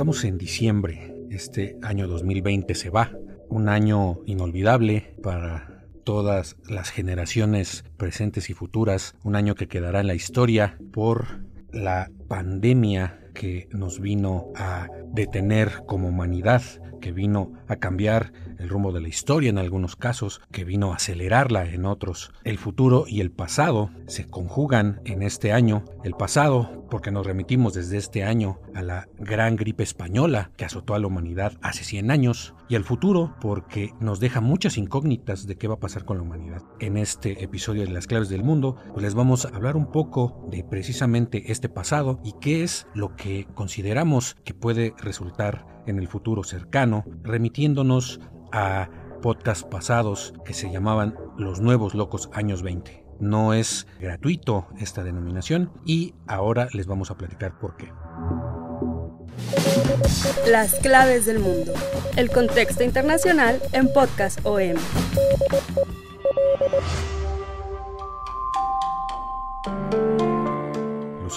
Estamos en diciembre. Este año 2020 se va. Un año inolvidable para todas las generaciones presentes y futuras. Un año que quedará en la historia por la pandemia que nos vino a detener como humanidad, que vino a cambiar el rumbo de la historia en algunos casos, que vino a acelerarla en otros. El futuro y el pasado se conjugan en este año. El pasado, porque nos remitimos desde este año a la gran gripe española que azotó a la humanidad hace 100 años. Y el futuro, porque nos deja muchas incógnitas de qué va a pasar con la humanidad. En este episodio de Las Claves del Mundo, pues les vamos a hablar un poco de precisamente este pasado y qué es lo que consideramos que puede resultar en el futuro cercano, remitiéndonos a podcasts pasados que se llamaban Los Nuevos Locos Años 20. No es gratuito esta denominación y ahora les vamos a platicar por qué. Las claves del mundo. El contexto internacional en Podcast OM.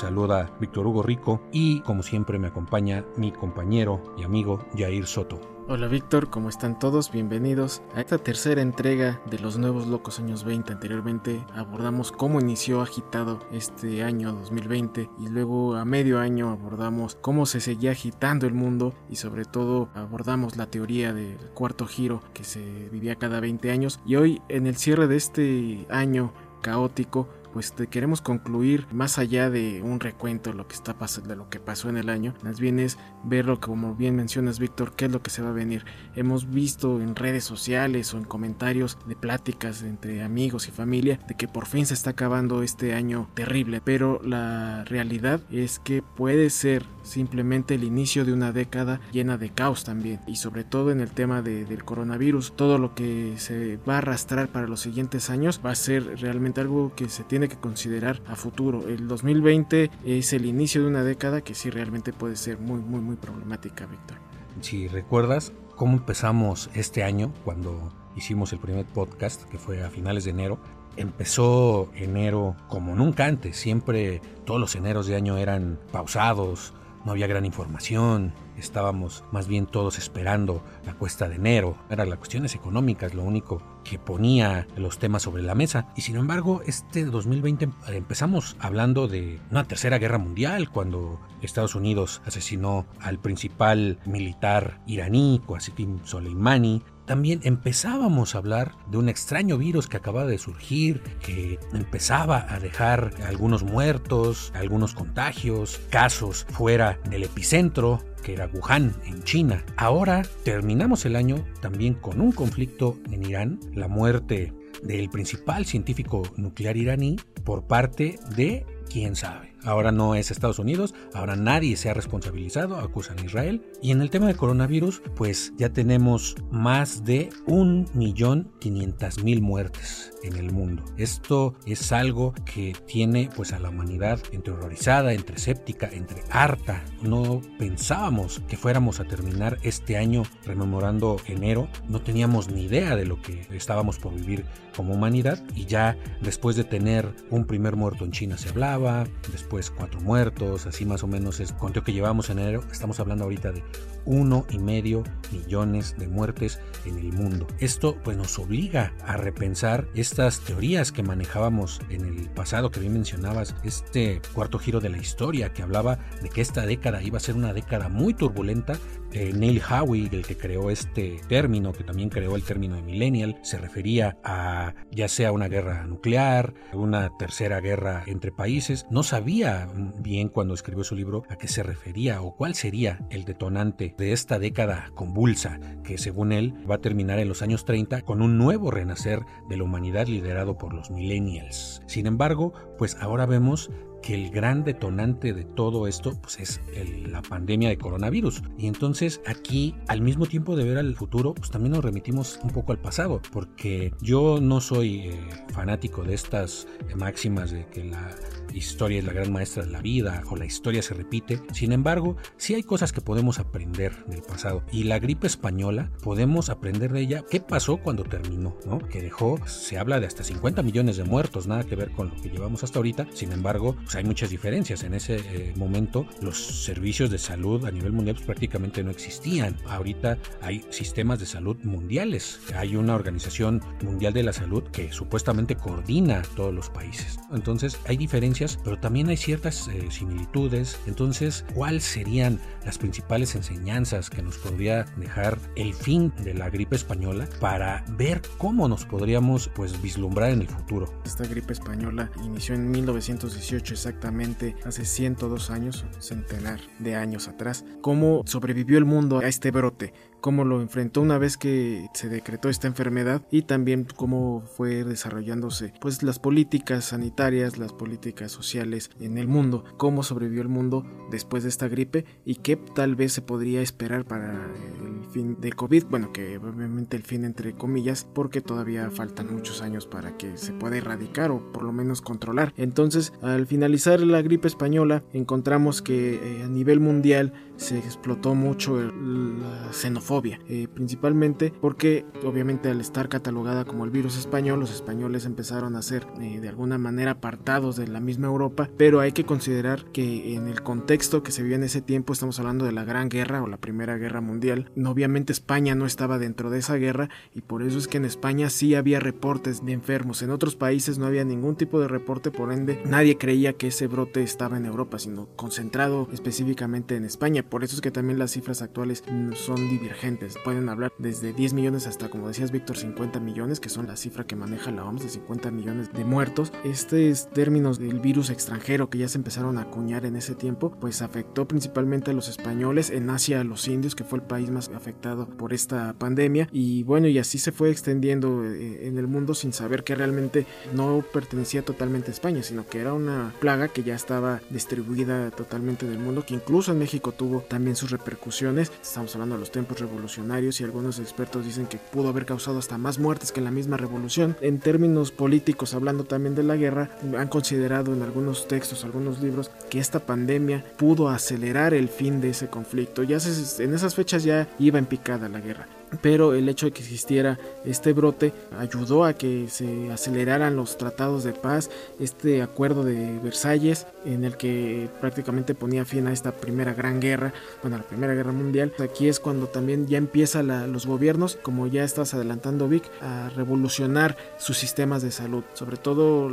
Saluda Víctor Hugo Rico y como siempre me acompaña mi compañero y amigo Jair Soto. Hola Víctor, ¿cómo están todos? Bienvenidos a esta tercera entrega de los nuevos locos años 20. Anteriormente abordamos cómo inició agitado este año 2020 y luego a medio año abordamos cómo se seguía agitando el mundo y sobre todo abordamos la teoría del cuarto giro que se vivía cada 20 años y hoy en el cierre de este año caótico pues queremos concluir más allá de un recuento de lo que está de lo que pasó en el año, más bien es verlo como bien mencionas Víctor, qué es lo que se va a venir. Hemos visto en redes sociales o en comentarios de pláticas entre amigos y familia de que por fin se está acabando este año terrible, pero la realidad es que puede ser simplemente el inicio de una década llena de caos también y sobre todo en el tema del coronavirus todo lo que se va a arrastrar para los siguientes años va a ser realmente algo que se tiene que considerar a futuro. El 2020 es el inicio de una década que sí realmente puede ser muy muy muy problemática Víctor. Si recuerdas cómo empezamos este año cuando hicimos el primer podcast que fue a finales de enero empezó enero como nunca antes. Siempre todos los eneros de año eran pausados no había gran información, estábamos más bien todos esperando la cuesta de enero, eran las cuestiones económicas lo único que ponía los temas sobre la mesa. Y sin embargo este 2020 empezamos hablando de una tercera guerra mundial cuando Estados Unidos asesinó al principal militar iraní Qasim Soleimani. También empezábamos a hablar de un extraño virus que acababa de surgir, que empezaba a dejar algunos muertos, algunos contagios, casos fuera del epicentro, que era Wuhan, en China. Ahora terminamos el año también con un conflicto en Irán, la muerte del principal científico nuclear iraní por parte de quién sabe. Ahora no es Estados Unidos, ahora nadie se ha responsabilizado, acusan a Israel. Y en el tema de coronavirus, pues ya tenemos más de 1.500.000 muertes en el mundo. Esto es algo que tiene pues a la humanidad entre horrorizada, entre escéptica, entre harta. No pensábamos que fuéramos a terminar este año rememorando enero. No teníamos ni idea de lo que estábamos por vivir como humanidad y ya después de tener un primer muerto en China se hablaba, después pues cuatro muertos, así más o menos es conteo que llevamos en enero. Estamos hablando ahorita de uno y medio millones de muertes en el mundo. Esto pues nos obliga a repensar estas teorías que manejábamos en el pasado que bien mencionabas, este cuarto giro de la historia que hablaba de que esta década iba a ser una década muy turbulenta. Neil Howie, el que creó este término, que también creó el término de millennial, se refería a ya sea una guerra nuclear, una tercera guerra entre países. No sabía bien cuando escribió su libro a qué se refería o cuál sería el detonante de esta década convulsa que según él va a terminar en los años 30 con un nuevo renacer de la humanidad liderado por los millennials. Sin embargo, pues ahora vemos que el gran detonante de todo esto pues es la pandemia de coronavirus. Y entonces aquí, al mismo tiempo de ver al futuro, pues también nos remitimos un poco al pasado, porque yo no soy eh, fanático de estas máximas de que la historia es la gran maestra de la vida o la historia se repite. Sin embargo, sí hay cosas que podemos aprender del pasado. Y la gripe española, podemos aprender de ella qué pasó cuando terminó, ¿no? Que dejó, se habla de hasta 50 millones de muertos, nada que ver con lo que llevamos hasta ahorita. Sin embargo, hay muchas diferencias. En ese eh, momento, los servicios de salud a nivel mundial pues, prácticamente no existían. Ahorita hay sistemas de salud mundiales. Hay una organización mundial de la salud que supuestamente coordina todos los países. Entonces, hay diferencias pero también hay ciertas eh, similitudes. Entonces, ¿cuáles serían las principales enseñanzas que nos podría dejar el fin de la gripe española para ver cómo nos podríamos pues vislumbrar en el futuro? Esta gripe española inició en 1918 exactamente, hace 102 años, centenar de años atrás. ¿Cómo sobrevivió el mundo a este brote? cómo lo enfrentó una vez que se decretó esta enfermedad y también cómo fue desarrollándose pues las políticas sanitarias, las políticas sociales en el mundo, cómo sobrevivió el mundo después de esta gripe y qué tal vez se podría esperar para el fin de COVID, bueno que obviamente el fin entre comillas porque todavía faltan muchos años para que se pueda erradicar o por lo menos controlar. Entonces al finalizar la gripe española encontramos que eh, a nivel mundial se explotó mucho la xenofobia, eh, principalmente porque obviamente al estar catalogada como el virus español, los españoles empezaron a ser eh, de alguna manera apartados de la misma Europa, pero hay que considerar que en el contexto que se vio en ese tiempo, estamos hablando de la Gran Guerra o la Primera Guerra Mundial, obviamente España no estaba dentro de esa guerra y por eso es que en España sí había reportes de enfermos, en otros países no había ningún tipo de reporte, por ende nadie creía que ese brote estaba en Europa, sino concentrado específicamente en España por eso es que también las cifras actuales son divergentes. Pueden hablar desde 10 millones hasta, como decías Víctor, 50 millones, que son la cifra que maneja la OMS de 50 millones de muertos. Estos términos del virus extranjero que ya se empezaron a acuñar en ese tiempo, pues afectó principalmente a los españoles, en Asia a los indios, que fue el país más afectado por esta pandemia. Y bueno, y así se fue extendiendo eh, en el mundo sin saber que realmente no pertenecía totalmente a España, sino que era una plaga que ya estaba distribuida totalmente del mundo, que incluso en México tuvo también sus repercusiones. Estamos hablando de los tiempos revolucionarios y algunos expertos dicen que pudo haber causado hasta más muertes que la misma revolución. En términos políticos, hablando también de la guerra, han considerado en algunos textos, algunos libros, que esta pandemia pudo acelerar el fin de ese conflicto. Ya en esas fechas ya iba en picada la guerra pero el hecho de que existiera este brote ayudó a que se aceleraran los tratados de paz, este acuerdo de Versalles en el que prácticamente ponía fin a esta primera gran guerra, bueno, la primera guerra mundial. Aquí es cuando también ya empieza los gobiernos, como ya estás adelantando Vic, a revolucionar sus sistemas de salud, sobre todo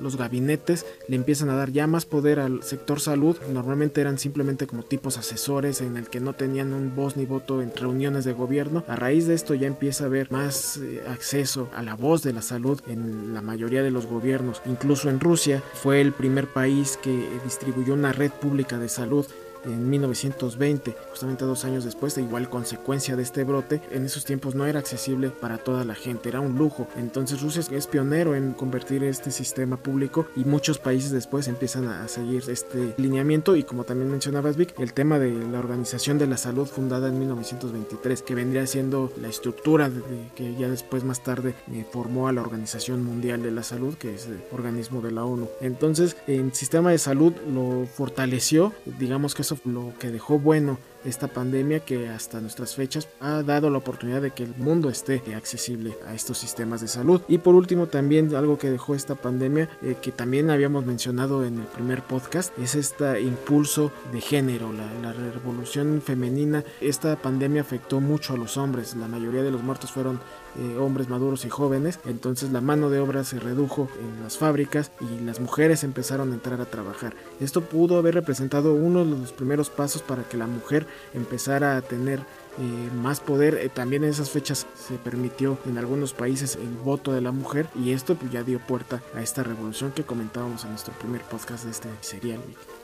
los gabinetes le empiezan a dar ya más poder al sector salud, normalmente eran simplemente como tipos asesores en el que no tenían un voz ni voto en reuniones de gobierno, a raíz de esto ya empieza a haber más eh, acceso a la voz de la salud en la mayoría de los gobiernos. Incluso en Rusia fue el primer país que distribuyó una red pública de salud en 1920, justamente dos años después, de igual consecuencia de este brote, en esos tiempos no era accesible para toda la gente, era un lujo. Entonces Rusia es pionero en convertir este sistema público y muchos países después empiezan a seguir este lineamiento y como también mencionabas Vic, el tema de la Organización de la Salud fundada en 1923, que vendría siendo la estructura de, que ya después más tarde eh, formó a la Organización Mundial de la Salud, que es el organismo de la ONU. Entonces, el sistema de salud lo fortaleció, digamos que eso lo que dejó bueno esta pandemia que hasta nuestras fechas ha dado la oportunidad de que el mundo esté accesible a estos sistemas de salud. Y por último también algo que dejó esta pandemia eh, que también habíamos mencionado en el primer podcast es este impulso de género, la, revolución femenina. Esta pandemia afectó mucho a los hombres, la mayoría de los muertos fueron eh, hombres maduros y jóvenes, entonces la mano de obra se redujo en las fábricas y las mujeres empezaron a entrar a trabajar. Esto pudo haber representado uno de los primeros pasos para que la mujer empezara a tener eh, más poder. Eh, también en esas fechas se permitió en algunos países el voto de la mujer y esto pues, ya dio puerta a esta revolución que comentábamos en nuestro primer podcast de este serial.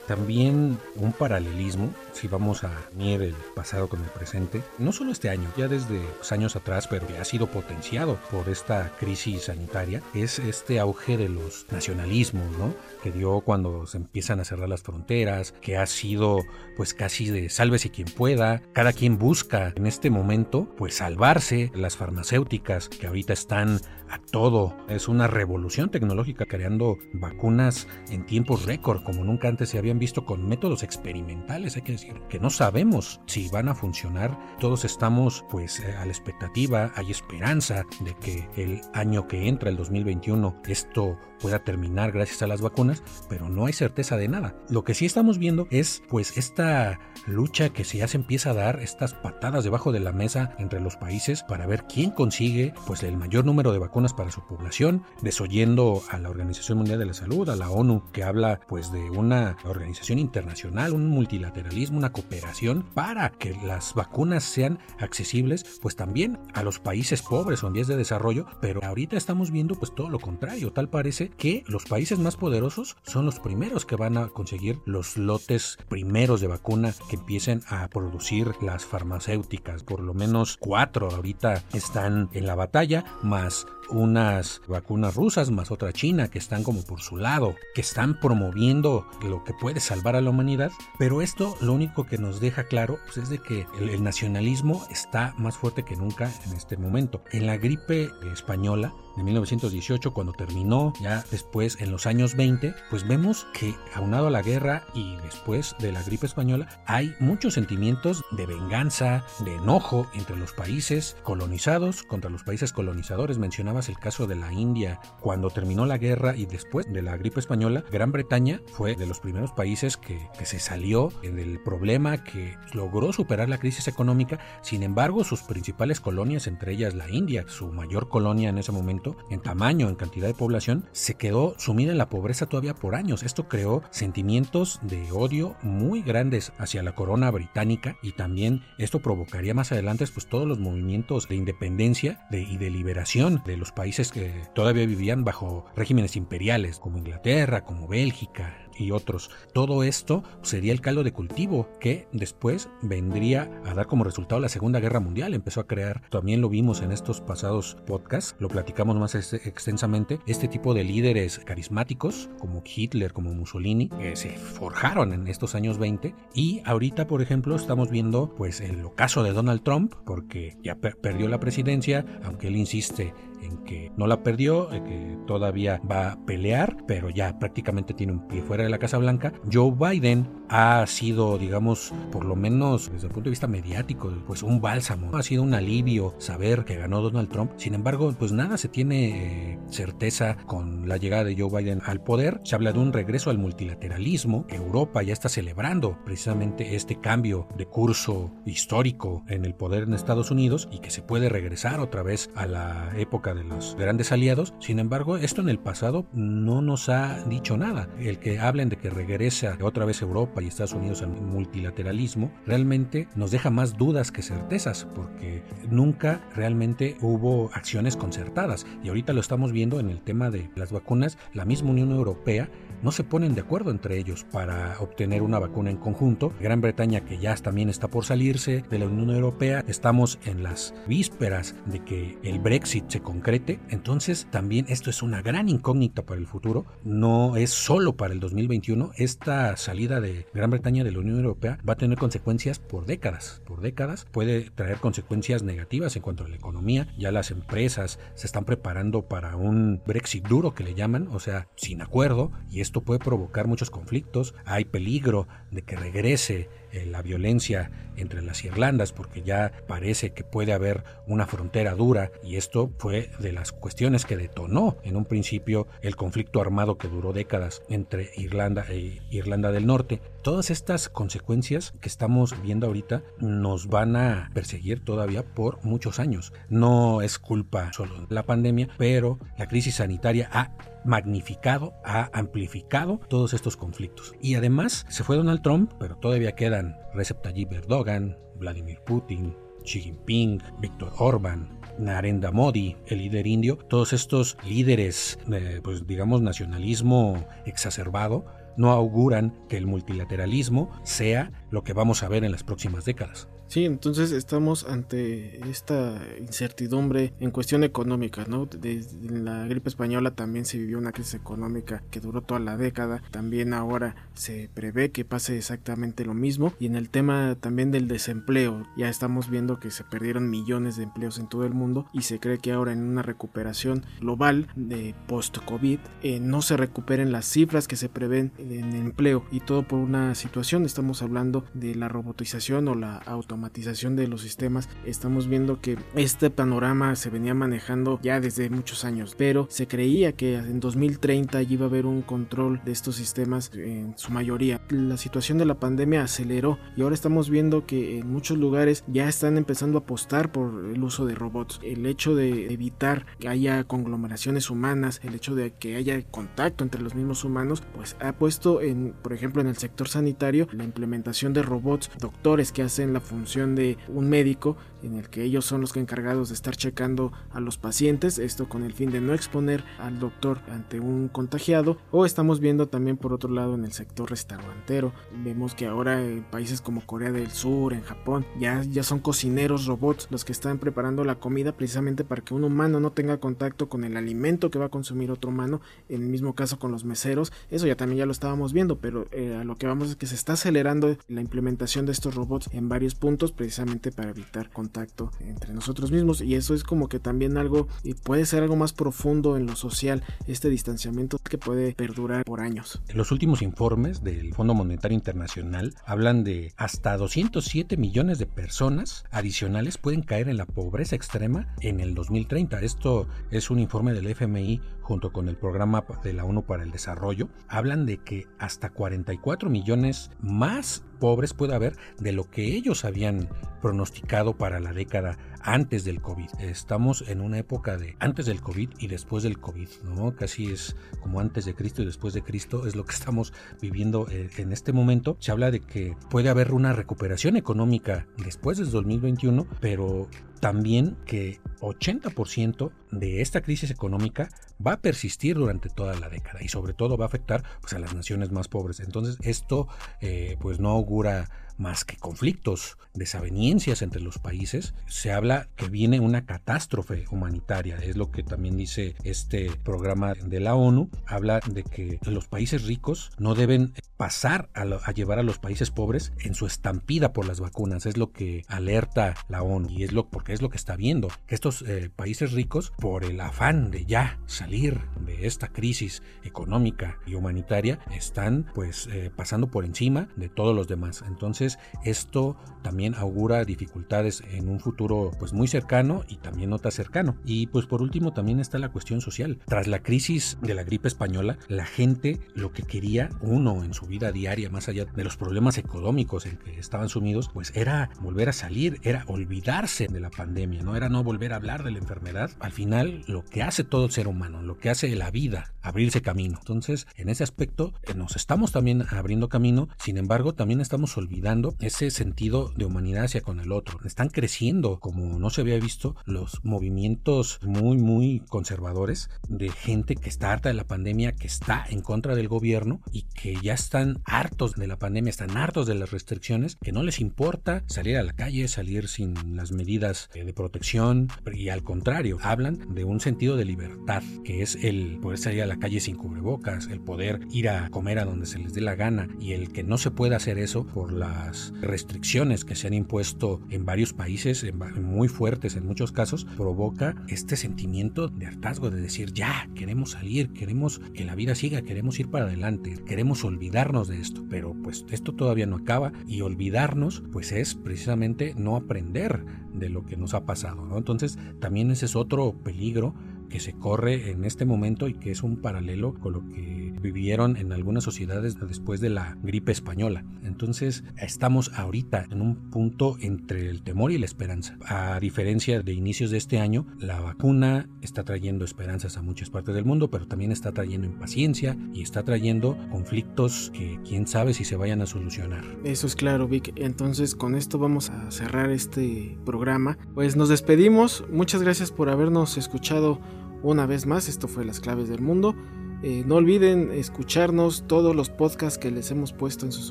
También un paralelismo, si vamos a unir el pasado con el presente, no solo este año, ya desde años atrás, pero que ha sido potenciado por esta crisis sanitaria, es este auge de los nacionalismos, ¿no? Que dio cuando se empiezan a cerrar las fronteras, que ha sido pues casi de sálvese quien pueda, cada quien busca en este momento pues salvarse, las farmacéuticas que ahorita están a todo, es una revolución tecnológica creando vacunas en tiempos récord como nunca antes se había visto con métodos experimentales, hay que decir, que no sabemos si van a funcionar. Todos estamos pues eh, a la expectativa, hay esperanza de que el año que entra, el 2021, esto pueda terminar gracias a las vacunas, pero no hay certeza de nada. Lo que sí estamos viendo es pues esta lucha que ya se empieza a dar, estas patadas debajo de la mesa entre los países para ver quién consigue pues el mayor número de vacunas para su población, desoyendo a la Organización Mundial de la Salud, a la ONU, que habla pues de una organización internacional, un multilateralismo, una cooperación para que las vacunas sean accesibles pues también a los países pobres o en vías de desarrollo, pero ahorita estamos viendo pues todo lo contrario, tal parece que los países más poderosos son los primeros que van a conseguir los lotes primeros de vacuna que empiecen a producir las farmacéuticas. Por lo menos cuatro ahorita están en la batalla, más unas vacunas rusas, más otra china, que están como por su lado, que están promoviendo lo que puede salvar a la humanidad. Pero esto lo único que nos deja claro pues, es de que el, el nacionalismo está más fuerte que nunca en este momento. En la gripe española de 1918, cuando terminó, ya después en los años 20, pues vemos que aunado a la guerra y después de la gripe española, hay muchos sentimientos de venganza, de enojo entre los países colonizados contra los países colonizadores. Mencionabas el caso de la India, cuando terminó la guerra y después de la gripe española, Gran Bretaña fue de los primeros países que, que se salió del problema, que logró superar la crisis económica, sin embargo sus principales colonias, entre ellas la India, su mayor colonia en ese momento, en tamaño, en cantidad de población, se quedó sumida en la pobreza todavía por años. Esto creó sentimientos de odio muy grandes hacia la corona británica y también esto provocaría más adelante pues todos los movimientos de independencia y de liberación de los países que todavía vivían bajo regímenes imperiales como Inglaterra, como Bélgica, y otros. Todo esto sería el caldo de cultivo que después vendría a dar como resultado la Segunda Guerra Mundial. Empezó a crear, también lo vimos en estos pasados podcasts, lo platicamos más extensamente, este tipo de líderes carismáticos como Hitler, como Mussolini, que se forjaron en estos años 20 y ahorita, por ejemplo, estamos viendo pues el ocaso de Donald Trump porque ya perdió la presidencia, aunque él insiste en que no la perdió, que todavía va a pelear, pero ya prácticamente tiene un pie fuera de la Casa Blanca. Joe Biden ha sido, digamos, por lo menos desde el punto de vista mediático, pues un bálsamo. Ha sido un alivio saber que ganó Donald Trump. Sin embargo, pues nada se tiene eh, certeza con la llegada de Joe Biden al poder. Se habla de un regreso al multilateralismo. Europa ya está celebrando precisamente este cambio de curso histórico en el poder en Estados Unidos y que se puede regresar otra vez a la época de los grandes aliados. Sin embargo, esto en el pasado no nos ha dicho nada. El que hablen de que regresa otra vez Europa y Estados Unidos al multilateralismo realmente nos deja más dudas que certezas, porque nunca realmente hubo acciones concertadas. Y ahorita lo estamos viendo en el tema de las vacunas. La misma Unión Europea no se ponen de acuerdo entre ellos para obtener una vacuna en conjunto. Gran Bretaña, que ya también está por salirse de la Unión Europea, estamos en las vísperas de que el Brexit se concrete. Entonces, también esto es una gran incógnita para el futuro. No es solo para el 2021. Esta salida de Gran Bretaña de la Unión Europea va a tener consecuencias por décadas. Por décadas puede traer consecuencias negativas en cuanto a la economía. Ya las empresas se están preparando para un Brexit duro que le llaman, o sea, sin acuerdo. Y esto puede provocar muchos conflictos, hay peligro de que regrese eh, la violencia entre las Irlandas porque ya parece que puede haber una frontera dura y esto fue de las cuestiones que detonó en un principio el conflicto armado que duró décadas entre Irlanda e Irlanda del Norte. Todas estas consecuencias que estamos viendo ahorita nos van a perseguir todavía por muchos años. No es culpa solo de la pandemia, pero la crisis sanitaria ha magnificado, ha amplificado todos estos conflictos. Y además se fue Donald Trump, pero todavía quedan Recep Tayyip Erdogan, Vladimir Putin, Xi Jinping, Víctor Orban, Narendra Modi, el líder indio, todos estos líderes, eh, pues digamos, nacionalismo exacerbado, no auguran que el multilateralismo sea lo que vamos a ver en las próximas décadas. Sí, entonces estamos ante esta incertidumbre en cuestión económica, ¿no? Desde la gripe española también se vivió una crisis económica que duró toda la década, también ahora se prevé que pase exactamente lo mismo. Y en el tema también del desempleo, ya estamos viendo que se perdieron millones de empleos en todo el mundo y se cree que ahora en una recuperación global de post-COVID eh, no se recuperen las cifras que se prevén en empleo. Y todo por una situación, estamos hablando de la robotización o la auto automatización de los sistemas, estamos viendo que este panorama se venía manejando ya desde muchos años, pero se creía que en 2030 iba a haber un control de estos sistemas en su mayoría. La situación de la pandemia aceleró y ahora estamos viendo que en muchos lugares ya están empezando a apostar por el uso de robots. El hecho de evitar que haya conglomeraciones humanas, el hecho de que haya contacto entre los mismos humanos, pues ha puesto en, por ejemplo, en el sector sanitario la implementación de robots, doctores que hacen la función de un médico en el que ellos son los que encargados de estar checando a los pacientes, esto con el fin de no exponer al doctor ante un contagiado, o estamos viendo también por otro lado en el sector restaurantero, vemos que ahora en países como Corea del Sur, en Japón, ya, ya son cocineros robots los que están preparando la comida precisamente para que un humano no tenga contacto con el alimento que va a consumir otro humano, en el mismo caso con los meseros, eso ya también ya lo estábamos viendo, pero eh, a lo que vamos es que se está acelerando la implementación de estos robots en varios puntos precisamente para evitar contacto entre nosotros mismos y eso es como que también algo y puede ser algo más profundo en lo social este distanciamiento que puede perdurar por años. Los últimos informes del Fondo Monetario Internacional hablan de hasta 207 millones de personas adicionales pueden caer en la pobreza extrema en el 2030. Esto es un informe del FMI junto con el programa de la ONU para el Desarrollo. Hablan de que hasta 44 millones más pobres puede haber de lo que ellos habían pronosticado para la década antes del COVID. Estamos en una época de antes del COVID y después del COVID, ¿no? Casi es como antes de Cristo y después de Cristo, es lo que estamos viviendo eh, en este momento. Se habla de que puede haber una recuperación económica después del 2021, pero también que 80% de esta crisis económica va a persistir durante toda la década y sobre todo va a afectar pues, a las naciones más pobres. Entonces esto eh, pues no augura más que conflictos, desaveniencias entre los países, se habla que viene una catástrofe humanitaria. Es lo que también dice este programa de la ONU. Habla de que los países ricos no deben pasar a, llevar a los países pobres en su estampida por las vacunas. Es lo que alerta la ONU y es lo porque es lo que está viendo que estos eh, países ricos por el afán de ya salir de esta crisis económica y humanitaria están pues eh, pasando por encima de todos los demás. Entonces esto también augura dificultades en un futuro pues muy cercano y también no tan cercano. Y pues por último también está la cuestión social. Tras la crisis de la gripe española, la gente lo que quería uno en su vida diaria, más allá de los problemas económicos en que estaban sumidos, pues era volver a salir, era olvidarse de la pandemia, no era no volver a hablar de la enfermedad. Al final, lo que hace todo el ser humano, lo que hace la vida, abrirse camino. Entonces, en ese aspecto, eh, nos estamos también abriendo camino, sin embargo, también estamos olvidando ese sentido de humanidad hacia con el otro. Están creciendo como no se había visto los movimientos muy muy conservadores de gente que está harta de la pandemia, que está en contra del gobierno y que ya están hartos de la pandemia, están hartos de las restricciones, que no les importa salir a la calle, salir sin las medidas de protección y al contrario, hablan de un sentido de libertad, que es el poder salir a la calle sin cubrebocas, el poder ir a comer a donde se les dé la gana y el que no se pueda hacer eso por la restricciones que se han impuesto en varios países, muy fuertes en muchos casos, provoca este sentimiento de hartazgo, de decir, ya, queremos salir, queremos que la vida siga, queremos ir para adelante, queremos olvidarnos de esto, pero pues esto todavía no acaba y olvidarnos pues es precisamente no aprender de lo que nos ha pasado, ¿no? Entonces también ese es otro peligro que se corre en este momento y que es un paralelo con lo que vivieron en algunas sociedades después de la gripe española. Entonces estamos ahorita en un punto entre el temor y la esperanza. A diferencia de inicios de este año, la vacuna está trayendo esperanzas a muchas partes del mundo, pero también está trayendo impaciencia y está trayendo conflictos que quién sabe si se vayan a solucionar. Eso es claro, Vic. Entonces con esto vamos a cerrar este programa. Pues nos despedimos. Muchas gracias por habernos escuchado una vez más. Esto fue Las Claves del Mundo. Eh, no olviden escucharnos todos los podcasts que les hemos puesto en sus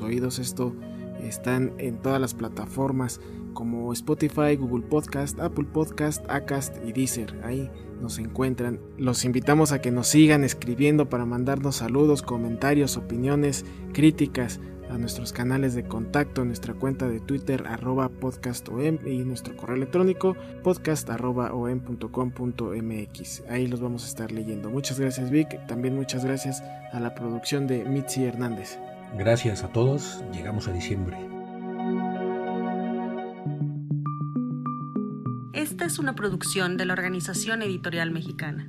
oídos. Esto están en todas las plataformas como Spotify, Google Podcast, Apple Podcast, Acast y Deezer. Ahí nos encuentran. Los invitamos a que nos sigan escribiendo para mandarnos saludos, comentarios, opiniones, críticas a nuestros canales de contacto, nuestra cuenta de Twitter arroba podcastom y nuestro correo electrónico podcast arroba om.com.mx. Ahí los vamos a estar leyendo. Muchas gracias Vic, también muchas gracias a la producción de Mitzi Hernández. Gracias a todos, llegamos a diciembre. Esta es una producción de la Organización Editorial Mexicana.